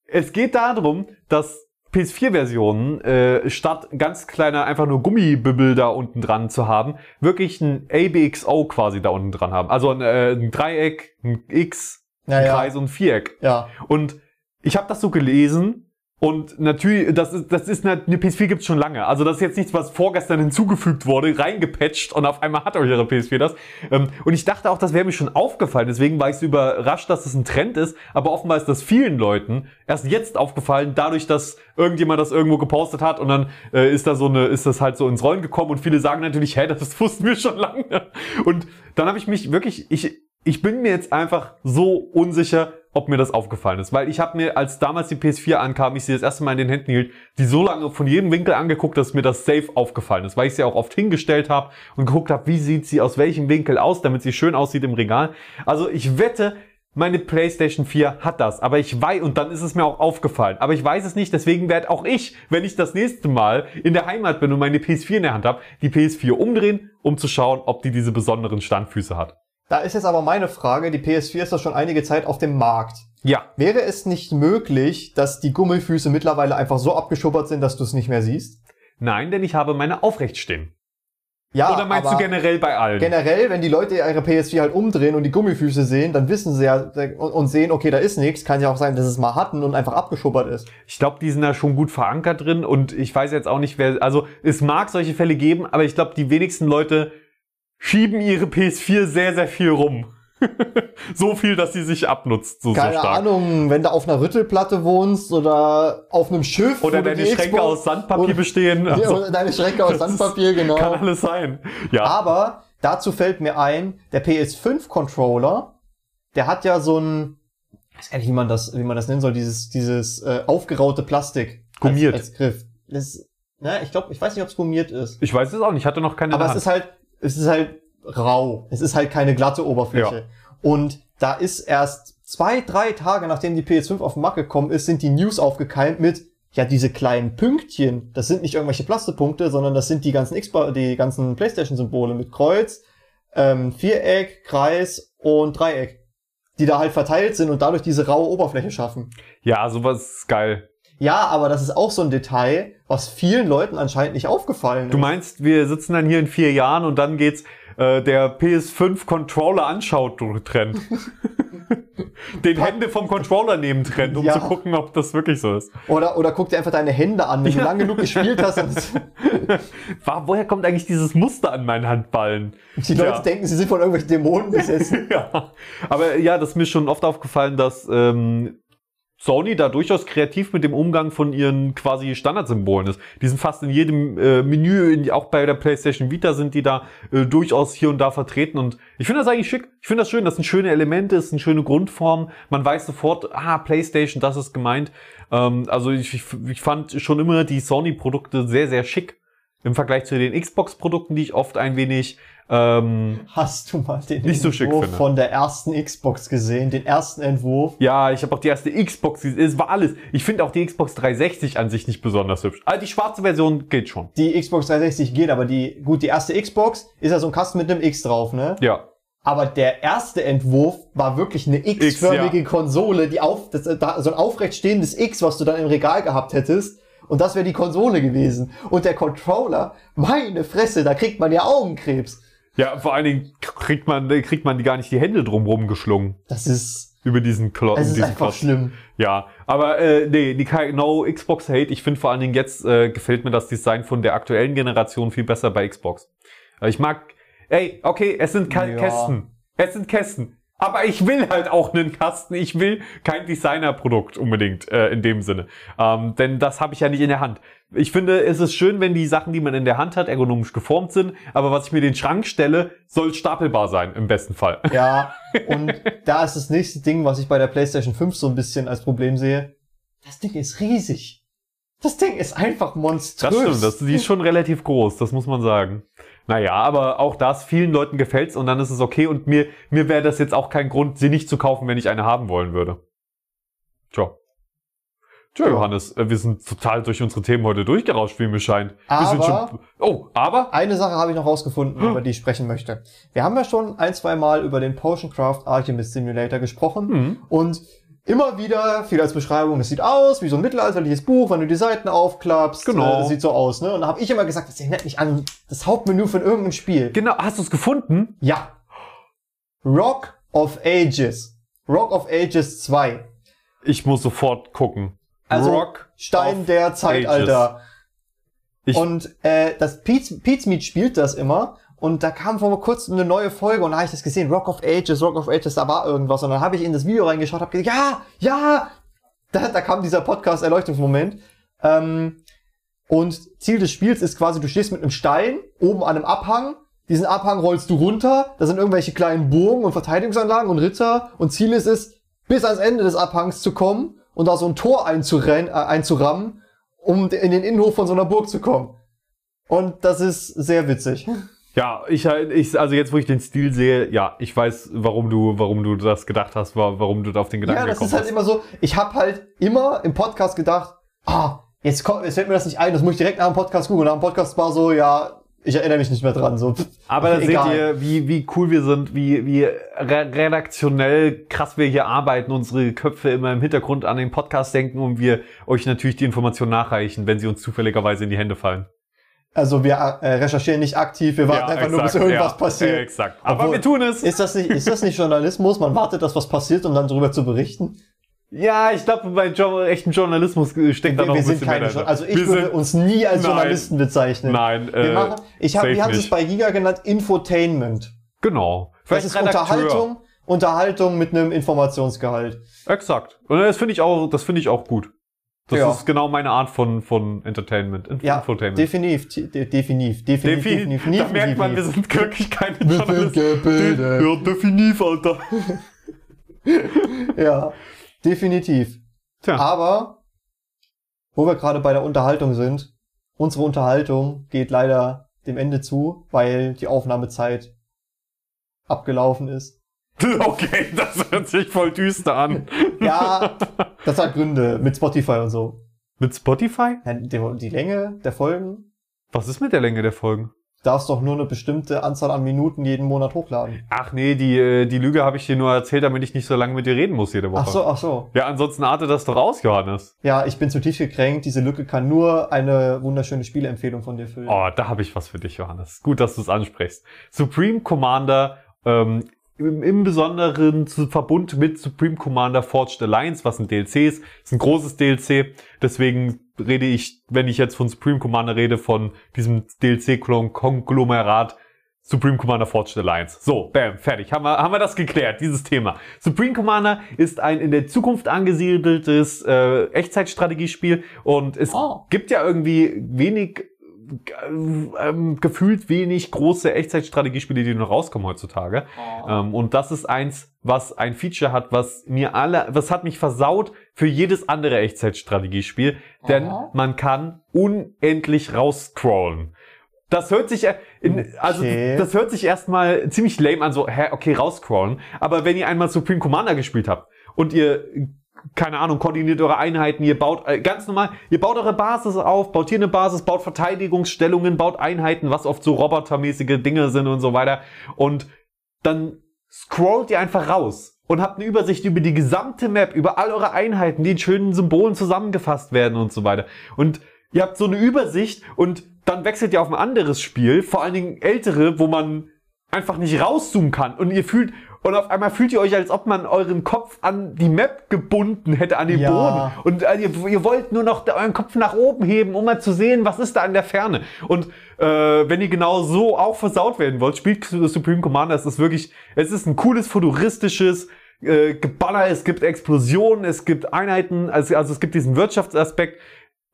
Es geht darum, dass PS4-Versionen äh, statt ganz kleiner einfach nur Gummibübbel da unten dran zu haben, wirklich ein ABXO quasi da unten dran haben. Also ein, äh, ein Dreieck, ein X, Ja, ein ja. Kreis und ein Viereck. Ja, Und ich habe das so gelesen und natürlich, das ist, das ist eine, eine PS4 gibt's schon lange. Also das ist jetzt nichts, was vorgestern hinzugefügt wurde, reingepatcht und auf einmal hat eure PS4 das. Ähm, Und ich dachte auch, das wäre mir schon aufgefallen. Deswegen war ich so überrascht, dass das ein Trend ist. Aber offenbar ist das vielen Leuten erst jetzt aufgefallen, dadurch, dass irgendjemand das irgendwo gepostet hat und dann äh, ist da so eine, ist das halt so ins Rollen gekommen und viele sagen natürlich, hä, das wussten wir schon lange. Und dann habe ich mich wirklich, ich, ich bin mir jetzt einfach so unsicher, ob mir das aufgefallen ist. Weil ich habe mir, als damals die PS4 ankam, ich sie das erste Mal in den Händen hielt, die so lange von jedem Winkel angeguckt, dass mir das safe aufgefallen ist. Weil ich sie auch oft hingestellt habe und geguckt habe, wie sieht sie aus welchem Winkel aus, damit sie schön aussieht im Regal. Also ich wette, meine PlayStation 4 hat das, aber ich weiß, und dann ist es mir auch aufgefallen, aber ich weiß es nicht, deswegen werde auch ich, wenn ich das nächste Mal in der Heimat bin und meine PS4 in der Hand habe, die PS4 umdrehen, um zu schauen, ob die diese besonderen Standfüße hat. Da ist jetzt aber meine Frage, die PS4 ist doch schon einige Zeit auf dem Markt. Ja, Wäre es nicht möglich, dass die Gummifüße mittlerweile einfach so abgeschuppert sind, dass du es nicht mehr siehst? nein, denn ich habe meine aufrecht stehen. Ja, Oder meinst du generell bei allen? generell, wenn die Leute ihre PS4 halt umdrehen und die Gummifüße sehen, dann wissen sie ja und sehen, okay, da ist nichts. Kann ja auch sein, dass es mal hatten und einfach abgeschuppert ist. Ich glaube, die sind da schon gut verankert drin und ich weiß jetzt auch nicht, wer. Also es mag solche Fälle geben, aber ich glaube, die wenigsten Leute schieben ihre PS4 sehr, sehr viel rum. so viel, dass sie sich abnutzt, so, so Keine stark. Ahnung, wenn du auf einer Rüttelplatte wohnst oder auf einem Schiff. Oder deine Schränke Xbox- aus Sandpapier oder- bestehen. Also, oder deine Schränke aus Sandpapier, genau. Kann alles sein. Ja. Aber dazu fällt mir ein, der PS5-Controller, der hat ja so ein, ich weiß gar nicht, wie man das, wie man das nennen soll, dieses, dieses äh, aufgeraute Plastik. Gummiert. Als, als Griff. Das, ne, ich glaube, ich weiß nicht, ob es gummiert ist. Ich weiß es auch nicht, ich hatte noch keine Aber es ist halt, es ist halt rau. Es ist halt keine glatte Oberfläche. Und da ist erst zwei, drei Tage nachdem die PS5 auf den Markt gekommen ist, sind die News aufgekeimt mit, ja, diese kleinen Pünktchen, das sind nicht irgendwelche Plastepunkte, sondern das sind die ganzen Xbox, die ganzen Playstation-Symbole mit Kreuz, ähm, Viereck, Kreis und Dreieck, die da halt verteilt sind und dadurch diese raue Oberfläche schaffen. Ja, sowas ist geil. Ja, aber das ist auch so ein Detail, was vielen Leuten anscheinend nicht aufgefallen Du ist. meinst, wir sitzen dann hier in vier Jahren und dann geht's äh, der PS5 Controller anschaut Trend. Den Hände vom Controller nehmen Trend, um Ja. zu gucken, ob das wirklich so ist. Oder, oder guck dir einfach deine Hände an, wenn du Ja. lange genug gespielt hast. Und Wa- Woher kommt eigentlich dieses Muster an meinen Handballen? die Leute Ja. denken, sie sind von irgendwelchen Dämonen besessen. ja. Aber ja, das ist mir schon oft aufgefallen, dass ähm, Sony da durchaus kreativ mit dem Umgang von ihren quasi Standardsymbolen ist. Die sind fast in jedem äh, Menü, in, auch bei der PlayStation Vita sind die da äh, durchaus hier und da vertreten und ich finde das eigentlich schick. Ich finde das schön, das sind schöne Elemente, es sind schöne Grundformen. Man weiß sofort, ah, PlayStation, das ist gemeint. Ähm, also ich, ich, ich fand schon immer die Sony-Produkte sehr, sehr schick im Vergleich zu den Xbox-Produkten, die ich oft ein wenig ähm, Hast du mal den Nicht so schick Entwurf finde. von der ersten Xbox gesehen? Den ersten Entwurf? Ja, ich habe auch die erste Xbox, gesehen. es war alles. Ich finde auch die Xbox 360 an sich nicht besonders hübsch. Also die schwarze Version geht schon. Die Xbox 360 geht, aber die, gut, die erste Xbox ist ja so ein Kasten mit einem X drauf, ne? Ja. Aber der erste Entwurf war wirklich eine X-förmige ja. Konsole, die auf, das, da, so ein aufrecht stehendes X, was du dann im Regal gehabt hättest. Und das wäre die Konsole gewesen. Und der Controller, meine Fresse, da kriegt man ja Augenkrebs. Ja, vor allen Dingen kriegt man, kriegt man die gar nicht die Hände drumrum geschlungen. Das ist, Über diesen Klotz. das ist einfach schlimm. Ja, aber äh, nee, die No Xbox Hate. Ich finde vor allen Dingen jetzt äh, gefällt mir das Design von der aktuellen Generation viel besser bei Xbox. Äh, Ich mag, ey, okay, es sind Ka Ja. Kästen. Es sind Kästen. Aber ich will halt auch einen Kasten. Ich will kein Designerprodukt unbedingt äh, in dem Sinne. Ähm, denn das habe ich ja nicht in der Hand. Ich finde, es ist schön, wenn die Sachen, die man in der Hand hat, ergonomisch geformt sind. Aber was ich mir den Schrank stelle, soll stapelbar sein, im besten Fall. Ja, und da ist das nächste Ding, was ich bei der PlayStation 5 so ein bisschen als Problem sehe. Das Ding ist riesig. Das Ding ist einfach monströs. Das stimmt, das, die ist schon relativ groß, das muss man sagen. Naja, aber auch das, vielen Leuten gefällt's und dann ist es okay und mir, mir wäre das jetzt auch kein Grund, sie nicht zu kaufen, wenn ich eine haben wollen würde. Tja. Tja, Ja. Johannes, äh, wir sind total durch unsere Themen heute durchgerauscht, wie mir scheint. Aber- schon, oh, aber? Eine Sache habe ich noch rausgefunden, über die ich sprechen möchte. Wir haben ja schon ein, zwei Mal über den Potioncraft Alchemist Simulator gesprochen Hm. und immer wieder viel als Beschreibung, es sieht aus wie so ein mittelalterliches Buch, wenn du die Seiten aufklappst, Genau. äh, das sieht so aus, ne? Und da habe ich immer gesagt, das erinnert mich an das Hauptmenü von irgendeinem Spiel. Genau, hast du es gefunden? Ja. Rock of Ages. Rock of Ages 2. Ich muss sofort gucken. Also Rock Stein der Zeitalter. Ich- und äh, das Pete's, Pete's Meat spielt das immer. Und da kam vor kurzem eine neue Folge und da habe ich das gesehen. Rock of Ages, Rock of Ages, da war irgendwas. Und dann habe ich in das Video reingeschaut, habe gesagt, ja, ja. Da, da kam dieser Podcast-Erleuchtungsmoment. Ähm, und Ziel des Spiels ist quasi, du stehst mit einem Stein oben an einem Abhang. Diesen Abhang rollst du runter. Da sind irgendwelche kleinen Burgen und Verteidigungsanlagen und Ritter. Und Ziel ist es, bis ans Ende des Abhangs zu kommen und da so ein Tor einzurennen, äh, einzurammen, um in den Innenhof von so einer Burg zu kommen. Und das ist sehr witzig. Ja, ich, ich, also jetzt, wo ich den Stil sehe, ja, ich weiß, warum du, warum du das gedacht hast, warum du auf den Gedanken Ja, das gekommen ist halt hast. immer so, ich habe halt immer im Podcast gedacht, ah, jetzt, kommt, jetzt fällt mir das nicht ein, das muss ich direkt nach dem Podcast gucken. Und nach dem Podcast war so, ja, ich erinnere mich nicht mehr dran. So. Aber da seht ihr, wie, wie cool wir sind, wie, wie re redaktionell krass wir hier arbeiten, unsere Köpfe immer im Hintergrund an den Podcast denken und wir euch natürlich die Informationen nachreichen, wenn sie uns zufälligerweise in die Hände fallen. Also wir äh, recherchieren nicht aktiv, wir warten einfach nur, bis exakt, irgendwas ja, passiert. Exakt. Aber Obwohl- wir tun es. Ist das, nicht, ist das nicht Journalismus? Man wartet, dass was passiert, um dann darüber zu berichten? Ja, ich glaube, bei jo echten Journalismus äh, steckt da noch wir ein sind bisschen mehr keine dahinter. Journalisten. Also ich Wir würde sind- uns nie als Nein. Journalisten bezeichnen. Nein, Wir äh, machen, ich hab, wie haben sie es bei Giga genannt? Infotainment. Genau. Das Vielleicht ist Redakteur. Unterhaltung, Unterhaltung mit einem Informationsgehalt. Exakt. Und das finde ich auch, das finde ich auch gut. Das Ja. ist genau meine Art von, von Entertainment. Inf Ja, Infotainment. definitiv, de- definitiv, definitiv, Defi definitiv, da merkt man, wir definitiv. sind wirklich keine Wir sind Journalisten. gebildet. Ja, definitiv, Alter. Ja, definitiv. Tja. Aber, wo wir gerade bei der Unterhaltung sind, unsere Unterhaltung geht leider dem Ende zu, weil die Aufnahmezeit abgelaufen ist. Okay, das hört sich voll düster an. Ja, das hat Gründe mit Spotify und so. Mit Spotify? Die Länge der Folgen Was ist mit der Länge der Folgen? Darfst doch nur eine bestimmte Anzahl an Minuten jeden Monat hochladen. Ach nee, die, äh, die Lüge habe ich dir nur erzählt, damit ich nicht so lange mit dir reden muss jede Woche. Ach so, ach so. Ja, ansonsten artet das doch aus, Johannes. Ja, ich bin zutiefst gekränkt. Diese Lücke kann nur eine wunderschöne Spieleempfehlung von dir füllen. Oh, da habe ich was für dich, Johannes. Gut, dass du es ansprichst. Supreme Commander, ähm, im, im Besonderen zu Verbund mit Supreme Commander Forged Alliance, was ein DLC ist. Ist ein großes DLC. Deswegen rede ich, wenn ich jetzt von Supreme Commander rede, von diesem DLC-Konglomerat Supreme Commander Forged Alliance. So, bam, fertig. Haben wir, haben wir das geklärt, dieses Thema. Supreme Commander ist ein in der Zukunft angesiedeltes äh, Echtzeitstrategiespiel und es Oh. gibt ja irgendwie wenig ähm, gefühlt wenig große Echtzeitstrategiespiele, die noch rauskommen heutzutage. Ähm, und das ist eins, was ein Feature hat, was mir alle, was hat mich versaut für jedes andere Echtzeitstrategiespiel, denn Aha. man kann unendlich rausscrollen. Das hört sich, äh, in, also Okay. das hört sich erstmal ziemlich lame an, so, hä, okay, rausscrollen. Aber wenn ihr einmal Supreme Commander gespielt habt und ihr keine Ahnung, koordiniert eure Einheiten, ihr baut äh, ganz normal, ihr baut eure Basis auf, baut hier eine Basis, baut Verteidigungsstellungen, baut Einheiten, was oft so robotermäßige Dinge sind und so weiter. Und dann scrollt ihr einfach raus und habt eine Übersicht über die gesamte Map, über all eure Einheiten, die in schönen Symbolen zusammengefasst werden und so weiter. Und ihr habt so eine Übersicht und dann wechselt ihr auf ein anderes Spiel, vor allen Dingen ältere, wo man einfach nicht rauszoomen kann und ihr fühlt und auf einmal fühlt ihr euch, als ob man euren Kopf an die Map gebunden hätte, an den Ja. Boden. Und äh, ihr, ihr wollt nur noch euren Kopf nach oben heben, um mal zu sehen, was ist da in der Ferne. Und äh, wenn ihr genau so auch versaut werden wollt, spielt Supreme Commander. Es ist wirklich, es ist ein cooles, futuristisches äh, Geballer. Es gibt Explosionen, es gibt Einheiten, also, also es gibt diesen Wirtschaftsaspekt.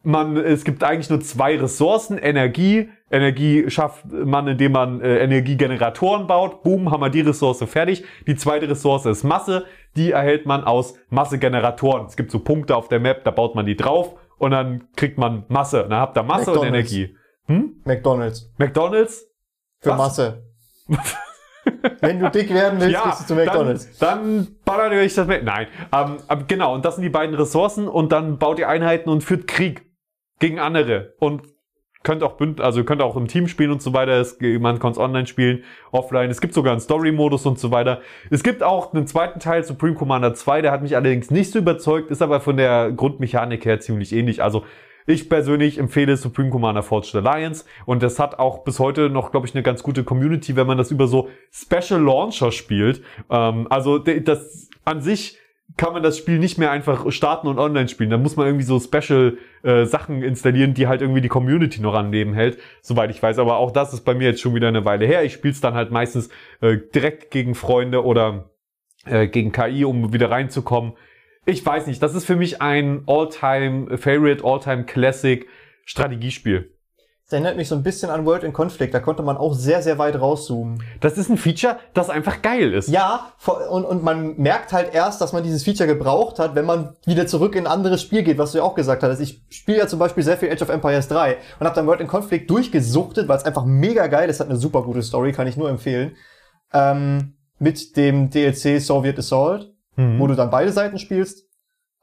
Man, es gibt eigentlich nur zwei Ressourcen, Energie. Energie schafft man, indem man äh, Energiegeneratoren baut. Boom, haben wir die Ressource fertig. Die zweite Ressource ist Masse. Die erhält man aus Massegeneratoren. Es gibt so Punkte auf der Map, da baut man die drauf und dann kriegt man Masse. Dann habt ihr Masse und McDonald's. Energie. Hm? McDonalds. McDonalds? Für Was? Masse. Wenn du dick werden willst, gehst du zu McDonalds. Dann, dann ballert ihr euch das mit. Nein. Ähm, genau, und das sind die beiden Ressourcen und dann baut ihr Einheiten und führt Krieg gegen andere. Und könnt auch bünd, also könnt auch im Team spielen und so weiter. Es, man kann es online spielen, offline. Es gibt sogar einen Story-Modus und so weiter. Es gibt auch einen zweiten Teil, Supreme Commander 2, der hat mich allerdings nicht so überzeugt, ist aber von der Grundmechanik her ziemlich ähnlich. Also ich persönlich empfehle Supreme Commander Forged Alliance und das hat auch bis heute noch, glaube ich, eine ganz gute Community, wenn man das über so Special Launcher spielt. Ähm, also das an sich kann man das Spiel nicht mehr einfach starten und online spielen. Da muss man irgendwie so Special äh, Sachen installieren, die halt irgendwie die Community noch am Leben hält, soweit ich weiß. Aber auch das ist bei mir jetzt schon wieder eine Weile her. Ich spiele es dann halt meistens äh, direkt gegen Freunde oder äh, gegen KI, um wieder reinzukommen. Ich weiß nicht, das ist für mich ein All-Time Favorite, All-Time Classic Strategiespiel. Das erinnert mich so ein bisschen an World in Conflict. Da konnte man auch sehr, sehr weit rauszoomen. Das ist ein Feature, das einfach geil ist. Ja, und, und man merkt halt erst, dass man dieses Feature gebraucht hat, wenn man wieder zurück in ein anderes Spiel geht, was du ja auch gesagt hattest. Ich spiele ja zum Beispiel sehr viel Age of Empires 3 und habe dann World in Conflict durchgesuchtet, weil es einfach mega geil ist. Hat eine super gute Story, kann ich nur empfehlen. Ähm, mit dem DLC Soviet Assault, Mhm. wo du dann beide Seiten spielst.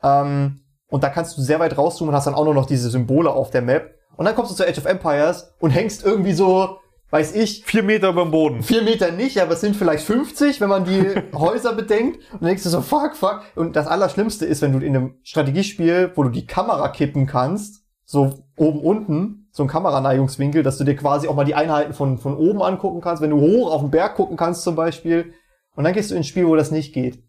Ähm, und da kannst du sehr weit rauszoomen und hast dann auch nur noch diese Symbole auf der Map. Und dann kommst du zu Age of Empires und hängst irgendwie so, weiß ich, Vier Meter über dem Boden. vier Meter nicht, aber es sind vielleicht 50, wenn man die Häuser bedenkt. Und dann denkst du so, fuck, fuck. Und das Allerschlimmste ist, wenn du in einem Strategiespiel, wo du die Kamera kippen kannst, so oben unten, so ein Kameraneigungswinkel, dass du dir quasi auch mal die Einheiten von, von oben angucken kannst, wenn du hoch auf den Berg gucken kannst zum Beispiel. Und dann gehst du ins Spiel, wo das nicht geht.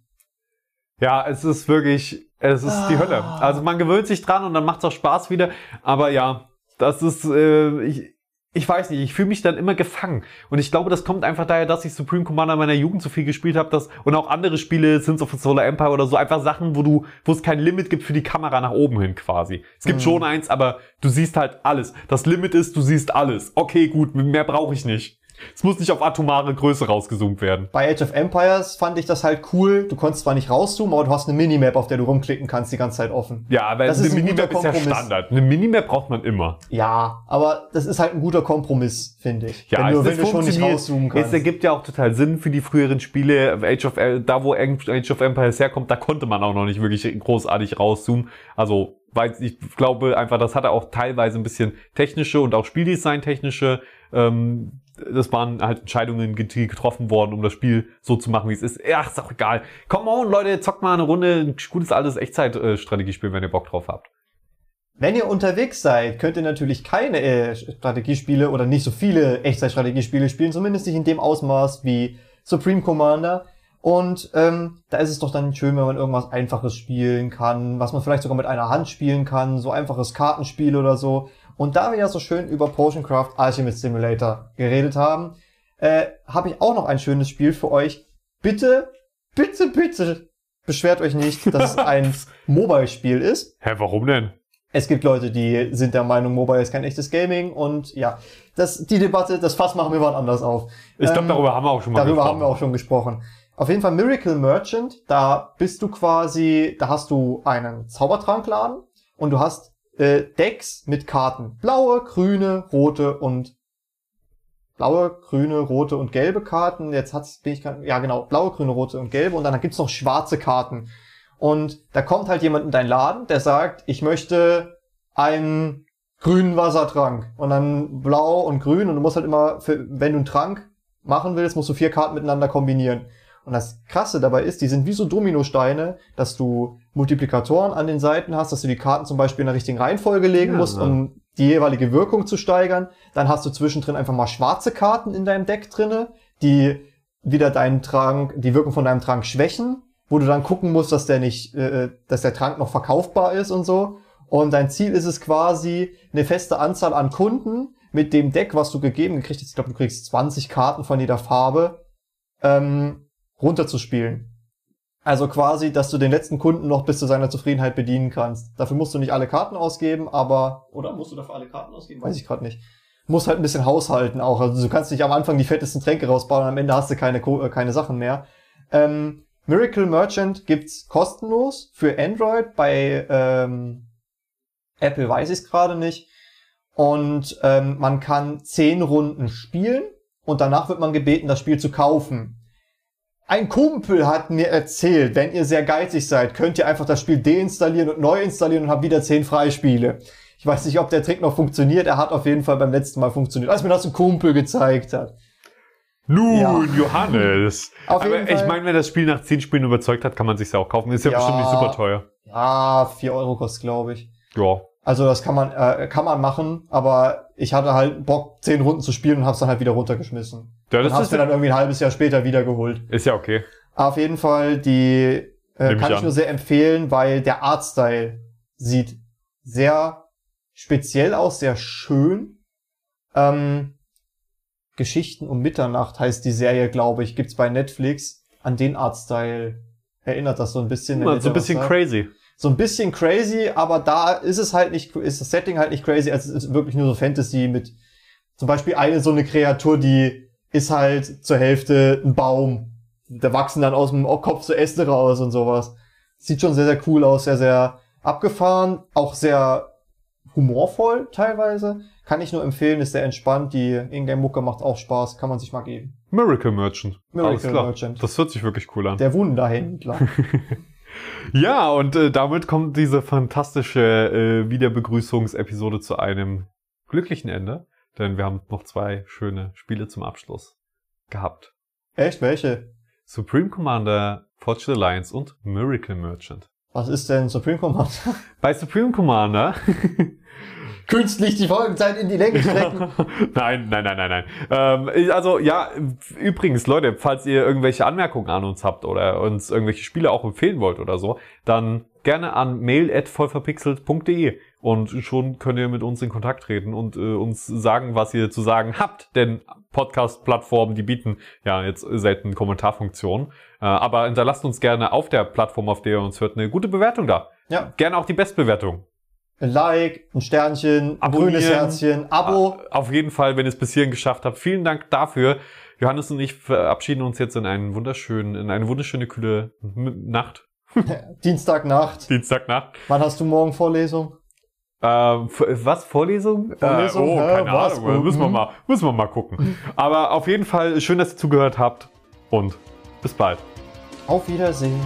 Ja, es ist wirklich, es ist die Ah. Hölle. Also man gewöhnt sich dran und dann macht es auch Spaß wieder. Aber ja, das ist, äh, ich, ich weiß nicht, ich fühle mich dann immer gefangen. Und ich glaube, das kommt einfach daher, dass ich Supreme Commander in meiner Jugend so viel gespielt habe, dass und auch andere Spiele, Sins of the Solar Empire oder so, einfach Sachen, wo du, wo es kein Limit gibt für die Kamera nach oben hin quasi. Es gibt Mhm. schon eins, aber du siehst halt alles. Das Limit ist, du siehst alles. Okay, gut, mehr brauche ich nicht. Es muss nicht auf atomare Größe rausgezoomt werden. Bei Age of Empires fand ich das halt cool. Du konntest zwar nicht rauszoomen, aber du hast eine Minimap, auf der du rumklicken kannst, die ganze Zeit offen. Ja, aber Das eine ist ein guter Minimap ist ja Kompromiss. Standard. Eine Minimap braucht man immer. Ja, aber das ist halt ein guter Kompromiss, finde ich. Ja, wenn du, wenn du schon nicht rauszoomen kannst. Es ergibt ja auch total Sinn für die früheren Spiele. Age of, da wo Age of Empires herkommt, da konnte man auch noch nicht wirklich großartig rauszoomen. Also, weil ich glaube einfach, das hatte auch teilweise ein bisschen technische und auch Spieldesign-technische, ähm, das waren halt Entscheidungen, getroffen worden, um das Spiel so zu machen, wie es ist. Ach, ist auch egal. Come on, Leute, zockt mal eine Runde. Ein gutes altes Echtzeit-Strategiespiel, wenn ihr Bock drauf habt. Wenn ihr unterwegs seid, könnt ihr natürlich keine äh, Strategiespiele oder nicht so viele Echtzeit-Strategiespiele spielen, zumindest nicht in dem Ausmaß wie Supreme Commander. Und ähm, da ist es doch dann schön, wenn man irgendwas Einfaches spielen kann, was man vielleicht sogar mit einer Hand spielen kann, so einfaches Kartenspiel oder so. Und da wir ja so schön über Potioncraft Alchemist Simulator geredet haben, äh, habe ich auch noch ein schönes Spiel für euch. Bitte, bitte, bitte beschwert euch nicht, dass es ein Mobile-Spiel ist. Hä, warum denn? Es gibt Leute, die sind der Meinung, Mobile ist kein echtes Gaming und ja, das, die Debatte, das Fass machen wir wann anders auf. Ich glaube, Ähm, darüber haben wir auch schon mal Darüber gesprochen. haben wir auch schon gesprochen. Auf jeden Fall Miracle Merchant, da bist du quasi, da hast du einen Zaubertrankladen und du hast äh, Decks mit Karten. Blaue, grüne, rote und blaue, grüne, rote und gelbe Karten. Jetzt hat's, bin ich ja genau, blaue, grüne, rote und gelbe und dann gibt's noch schwarze Karten. Und da kommt halt jemand in deinen Laden, der sagt, ich möchte einen grünen Wassertrank und dann blau und grün und du musst halt immer, für, wenn du einen Trank machen willst, musst du vier Karten miteinander kombinieren. Und das Krasse dabei ist, die sind wie so Dominosteine, dass du Multiplikatoren an den Seiten hast, dass du die Karten zum Beispiel in der richtigen Reihenfolge legen Ja. musst, um die jeweilige Wirkung zu steigern. Dann hast du zwischendrin einfach mal schwarze Karten in deinem Deck drinne, die wieder deinen Trank, die Wirkung von deinem Trank schwächen, wo du dann gucken musst, dass der nicht, äh, dass der Trank noch verkaufbar ist und so. Und dein Ziel ist es quasi, eine feste Anzahl an Kunden mit dem Deck, was du gegeben gekriegt hast, ich glaube, du kriegst 20 Karten von jeder Farbe, ähm, runterzuspielen. Also quasi, dass du den letzten Kunden noch bis zu seiner Zufriedenheit bedienen kannst. Dafür musst du nicht alle Karten ausgeben, aber... Oder musst du dafür alle Karten ausgeben? Weiß ich gerade nicht. Musst halt ein bisschen haushalten auch. Also du kannst nicht am Anfang die fettesten Tränke rausbauen und am Ende hast du keine, äh, keine Sachen mehr. Ähm, Miracle Merchant gibt's kostenlos für Android. Bei ähm, Apple weiß ich es gerade nicht. Und ähm, man kann zehn Runden spielen und danach wird man gebeten, das Spiel zu kaufen. Ein Kumpel hat mir erzählt, wenn ihr sehr geizig seid, könnt ihr einfach das Spiel deinstallieren und neu installieren und habt wieder zehn Freispiele. Ich weiß nicht, ob der Trick noch funktioniert. Er hat auf jeden Fall beim letzten Mal funktioniert, als mir das ein Kumpel gezeigt hat. Nun, Ja. Johannes. Auf Aber ich meine, wenn das Spiel nach 10 Spielen überzeugt hat, kann man sich's ja auch kaufen. Ist ja, Ja. bestimmt nicht super teuer. Ja, vier Euro kostet, glaube ich. Ja. Also das kann man, äh, kann man machen, aber ich hatte halt Bock, zehn Runden zu spielen und hab's dann halt wieder runtergeschmissen. Ja, und das hab's ist, mir dann irgendwie ein halbes Jahr später wieder geholt. ist ja okay. Auf jeden Fall, die äh, ich kann ich an. nur sehr empfehlen, weil der Artstyle sieht sehr speziell aus, sehr schön. Ähm, Geschichten um Mitternacht heißt die Serie, glaube ich, gibt's bei Netflix. An den Artstyle erinnert das so ein bisschen. Ja, so ein bisschen sagt. crazy. So ein bisschen crazy, aber da ist es halt nicht, ist das Setting halt nicht crazy, also es ist wirklich nur so Fantasy mit Zum Beispiel eine so eine Kreatur, die ist halt zur Hälfte ein Baum. Da wachsen dann aus dem Kopf so Äste raus und sowas. Sieht schon sehr, sehr cool aus, sehr, sehr abgefahren, auch sehr humorvoll teilweise. Kann ich nur empfehlen, ist sehr entspannt. Die Ingame-Mucke macht auch Spaß, kann man sich mal geben. Miracle Merchant. Miracle. Merchant. Das hört sich wirklich cool an. Der Wunderhändler. Ja, und äh, damit kommt diese fantastische äh, Wiederbegrüßungsepisode zu einem glücklichen Ende, denn wir haben noch zwei schöne Spiele zum Abschluss gehabt. Echt? Welche? Supreme Commander, Fortune Alliance und Miracle Merchant. Was ist denn Supreme Commander? Bei Supreme Commander Künstlich die Folgenzeit in die Länge strecken. nein, nein, nein, nein, nein. Ähm, also ja, übrigens, Leute, falls ihr irgendwelche Anmerkungen an uns habt oder uns irgendwelche Spiele auch empfehlen wollt oder so, dann gerne an mail@vollverpixelt.de und schon könnt ihr mit uns in Kontakt treten und äh, uns sagen, was ihr zu sagen habt, denn Podcast-Plattformen, die bieten ja jetzt selten Kommentarfunktionen, äh, aber hinterlasst uns gerne auf der Plattform, auf der ihr uns hört, eine gute Bewertung da. Ja. Gerne auch die Bestbewertung. Ein Like, ein Sternchen, ein grünes Herzchen, Abo. Ah, Auf jeden Fall, wenn ihr es bis hierhin geschafft habt. Vielen Dank dafür. Johannes und ich verabschieden uns jetzt in einen wunderschönen, in eine wunderschöne kühle Nacht. Dienstagnacht. Dienstagnacht. Wann hast du morgen Vorlesung? Ähm, was? Vorlesung? Vorlesung, Äh, oh, keine Was? Ahnung. Müssen wir Mhm. mal, müssen wir mal gucken. Aber auf jeden Fall schön, dass ihr zugehört habt und bis bald. Auf Wiedersehen.